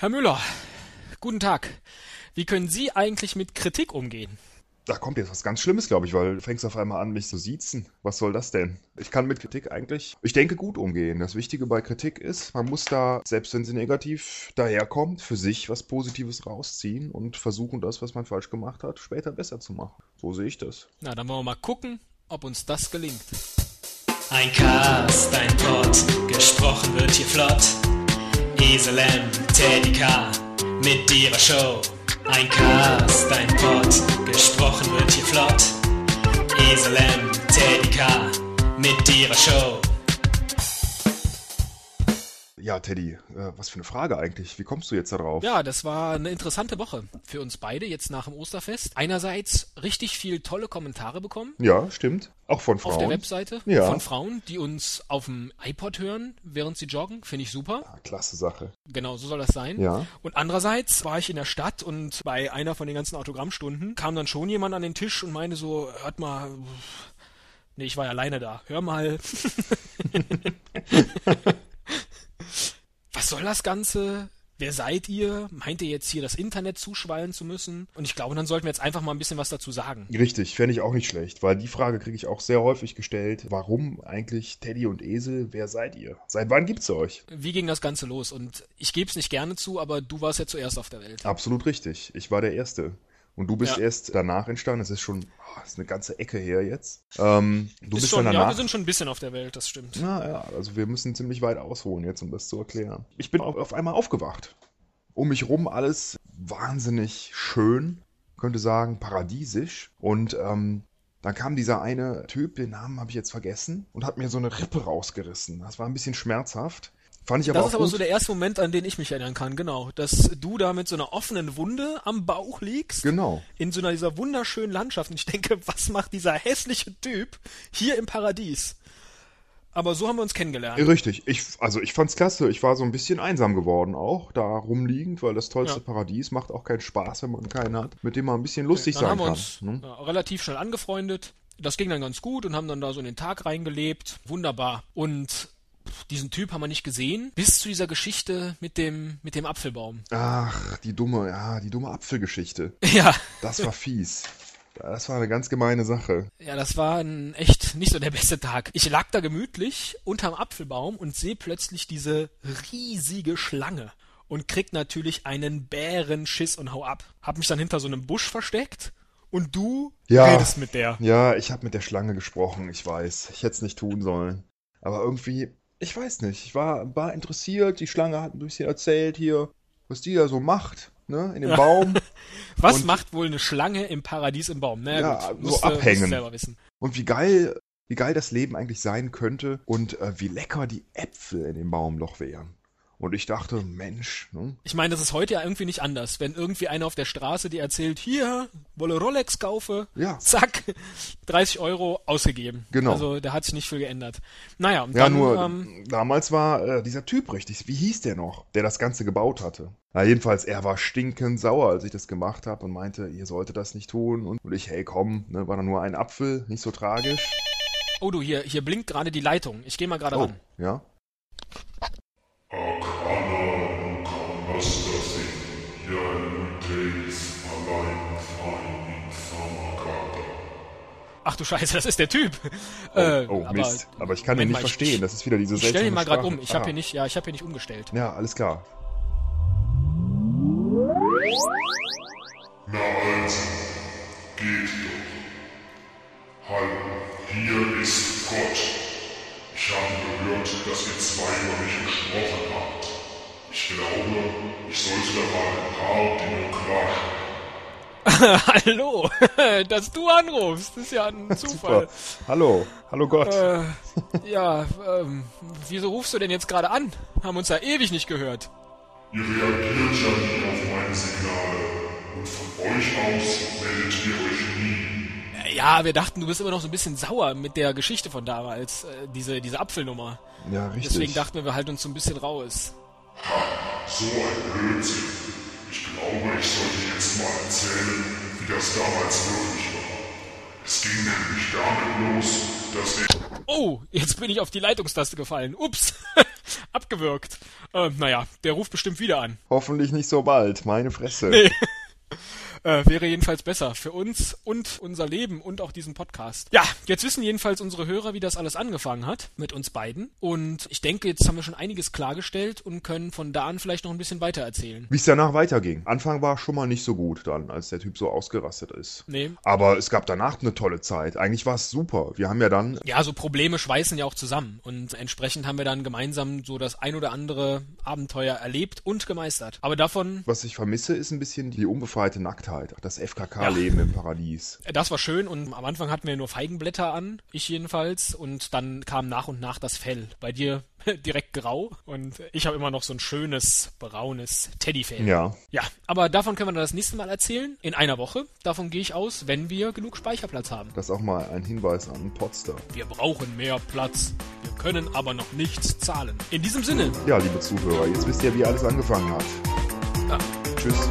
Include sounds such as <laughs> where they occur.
Herr Müller, guten Tag. Wie können Sie eigentlich mit Kritik umgehen? Da kommt jetzt was ganz Schlimmes, glaube ich, weil du fängst auf einmal an, mich zu siezen. Was soll das denn? Ich kann mit Kritik eigentlich, ich denke, gut umgehen. Das Wichtige bei Kritik ist, man muss da, selbst wenn sie negativ daherkommt, für sich was Positives rausziehen und versuchen, das, was man falsch gemacht hat, später besser zu machen. So sehe ich das. Na, dann wollen wir mal gucken, ob uns das gelingt. Ein Cast, ein Pod, gesprochen wird hier flott. Esel M, Teddy K, mit ihrer Show. Ein Cast, ein Pod, gesprochen wird hier flott. Esel M, Teddy K, mit ihrer Show. Ja, Teddy, äh, was für eine Frage eigentlich. Wie kommst du jetzt darauf? Ja, das war eine interessante Woche für uns beide jetzt nach dem Osterfest. Einerseits richtig viel tolle Kommentare bekommen Ja, stimmt. Auch von Frauen. auf der Webseite Ja. von Frauen, die uns auf dem iPod hören, während sie joggen. Finde ich super. Ah, klasse Sache. Genau, so soll das sein. Ja. Und andererseits war ich in der Stadt und bei einer von den ganzen Autogrammstunden kam dann schon jemand an den Tisch und meinte so, hört mal, nee, ich war ja alleine da, hör mal. <laughs> <laughs> Was soll das Ganze? Wer seid ihr? Meint ihr jetzt hier das Internet zuschwallen zu müssen? Und ich glaube, dann sollten wir jetzt einfach mal ein bisschen was dazu sagen. Richtig, fände ich auch nicht schlecht, weil die Frage kriege ich auch sehr häufig gestellt. Warum eigentlich Teddy und Esel? Wer seid ihr? Seit wann gibt's euch? Wie ging das Ganze los? Und ich gebe es nicht gerne zu, aber du warst ja zuerst auf der Welt. Absolut richtig. Ich war der Erste. Und du bist Ja. erst danach entstanden. Es ist schon ah, ist eine ganze Ecke her jetzt. Ähm, du Ist bist schon, dann ja, danach. wir sind schon ein bisschen auf der Welt, das stimmt. Na ja, also wir müssen ziemlich weit ausholen jetzt, um das zu erklären. Ich bin auf, auf einmal aufgewacht. Um mich rum alles wahnsinnig schön, könnte sagen paradiesisch. Und ähm, dann kam dieser eine Typ, den Namen habe ich jetzt vergessen, und hat mir so eine Rippe rausgerissen. Das war ein bisschen schmerzhaft. Fand ich aber Das ist aber gut. so der erste Moment, an den ich mich erinnern kann, genau. Dass du da mit so einer offenen Wunde am Bauch liegst. Genau. In so einer dieser wunderschönen Landschaft. Und ich denke, was macht dieser hässliche Typ hier im Paradies? Aber so haben wir uns kennengelernt. Richtig. Ich, also ich fand's klasse. Ich war so ein bisschen einsam geworden auch, da rumliegend, weil das tollste Ja. Paradies macht auch keinen Spaß, wenn man keinen hat, mit dem man ein bisschen lustig dann sein haben wir kann. uns ne? ja, relativ schnell angefreundet. Das ging dann ganz gut und haben dann da so in den Tag reingelebt. Wunderbar. Und diesen Typ haben wir nicht gesehen, bis zu dieser Geschichte mit dem, mit dem Apfelbaum. Ach, die dumme, ja, die dumme Apfelgeschichte. <laughs> Ja, Das war fies. Das war eine ganz gemeine Sache. Ja, das war ein echt nicht so der beste Tag. Ich lag da gemütlich unterm Apfelbaum und sehe plötzlich diese riesige Schlange und krieg natürlich einen Bärenschiss und hau ab. Hab mich dann hinter so einem Busch versteckt und du Ja. redest mit der. Ja, ich habe mit der Schlange gesprochen, ich weiß. Ich hätte es nicht tun sollen. Aber irgendwie, ich weiß nicht. Ich war, war interessiert. Die Schlange hat ein bisschen erzählt hier, was die da so macht, ne, in dem <laughs> Baum. Was Und- macht wohl eine Schlange im Paradies im Baum? Na Ja, gut, so musst musst abhängen. selber wissen. Und wie geil, wie geil das Leben eigentlich sein könnte und äh, wie lecker die Äpfel in dem Baum doch wären. Und ich dachte, Mensch, ne? Ich meine, das ist heute ja irgendwie nicht anders. Wenn irgendwie einer auf der Straße dir erzählt, hier, wolle Rolex kaufe, Ja. zack, 30 Euro ausgegeben. Genau. Also da hat sich nicht viel geändert. Naja, und Ja, dann, nur ähm, damals war äh, dieser Typ richtig. Wie hieß der noch, der das Ganze gebaut hatte? Na, jedenfalls, er war stinkend sauer, als ich das gemacht habe und meinte, ihr solltet das nicht tun. Und, und ich, hey, komm, ne, war da nur ein Apfel, nicht so tragisch. oh du, hier, hier blinkt gerade die Leitung. Ich gehe mal gerade Oh, ran. ja. Ach du Scheiße, das ist der Typ. Äh, Oh, aber Mist. Aber ich kann Moment ihn nicht mal, ich- verstehen. Das ist wieder diese Ich stell seltsame ihn mal gerade um. Ich habe hier nicht, ja, ich habe hier nicht umgestellt. Ja, alles klar. Na also, geht doch. Hallo, hier ist Gott. Ich habe gehört, dass ihr zwei über mich gesprochen habt. Ich glaube, ich sollte da mal ein paar Dinge klarstellen. <laughs> Hallo, <laughs> dass du anrufst, ist ja ein <laughs> Zufall. Super. Hallo, hallo Gott. Äh, ja, ähm, wieso rufst du denn jetzt gerade an? Haben uns ja ewig nicht gehört. Ihr reagiert ja nie auf meine Signale. Und von euch aus meldet ihr euch nie. Äh, Ja, wir dachten, du bist immer noch so ein bisschen sauer mit der Geschichte von damals, äh, diese, diese Apfelnummer. ja, richtig. Deswegen dachten wir, wir halten uns so ein bisschen raus. So ein Blödsinn. Ich glaube, ich sollte mal erzählen, wie das damals wirklich war. Es ging nämlich damit los, dass ich... Oh, jetzt bin ich auf die Leitungstaste gefallen. Ups. <laughs> Abgewürgt. Äh, naja, der ruft bestimmt wieder an. Hoffentlich nicht so bald, meine Fresse. Nee. Äh, wäre jedenfalls besser für uns und unser Leben und auch diesen Podcast. Ja, jetzt wissen jedenfalls unsere Hörer, wie das alles angefangen hat mit uns beiden. Und ich denke, jetzt haben wir schon einiges klargestellt und können von da an vielleicht noch ein bisschen weiter erzählen. Wie es danach weiterging. Anfang war schon mal nicht so gut dann, als der Typ so ausgerastet ist. Nee. Aber es gab danach eine tolle Zeit. Eigentlich war es super. Wir haben ja dann Ja, so Probleme schweißen ja auch zusammen. Und entsprechend haben wir dann gemeinsam so das ein oder andere Abenteuer erlebt und gemeistert. Aber davon, Was ich vermisse, ist ein bisschen die unbefreite Nacktheit. Das FKK-Leben im Paradies. das war schön und am Anfang hatten wir nur Feigenblätter an, ich jedenfalls, und dann kam nach und nach das Fell. Bei dir <laughs> direkt grau und ich habe immer noch so ein schönes, braunes Teddyfell. Ja. Ja, aber davon können wir dann das nächste Mal erzählen, in einer Woche. Davon gehe ich aus, wenn wir genug Speicherplatz haben. Das ist auch mal ein Hinweis an Potsdam. Wir brauchen mehr Platz. Wir können aber noch nichts zahlen. In diesem Sinne, Ja, liebe Zuhörer, jetzt wisst ihr, wie alles angefangen hat. Ja. Tschüss.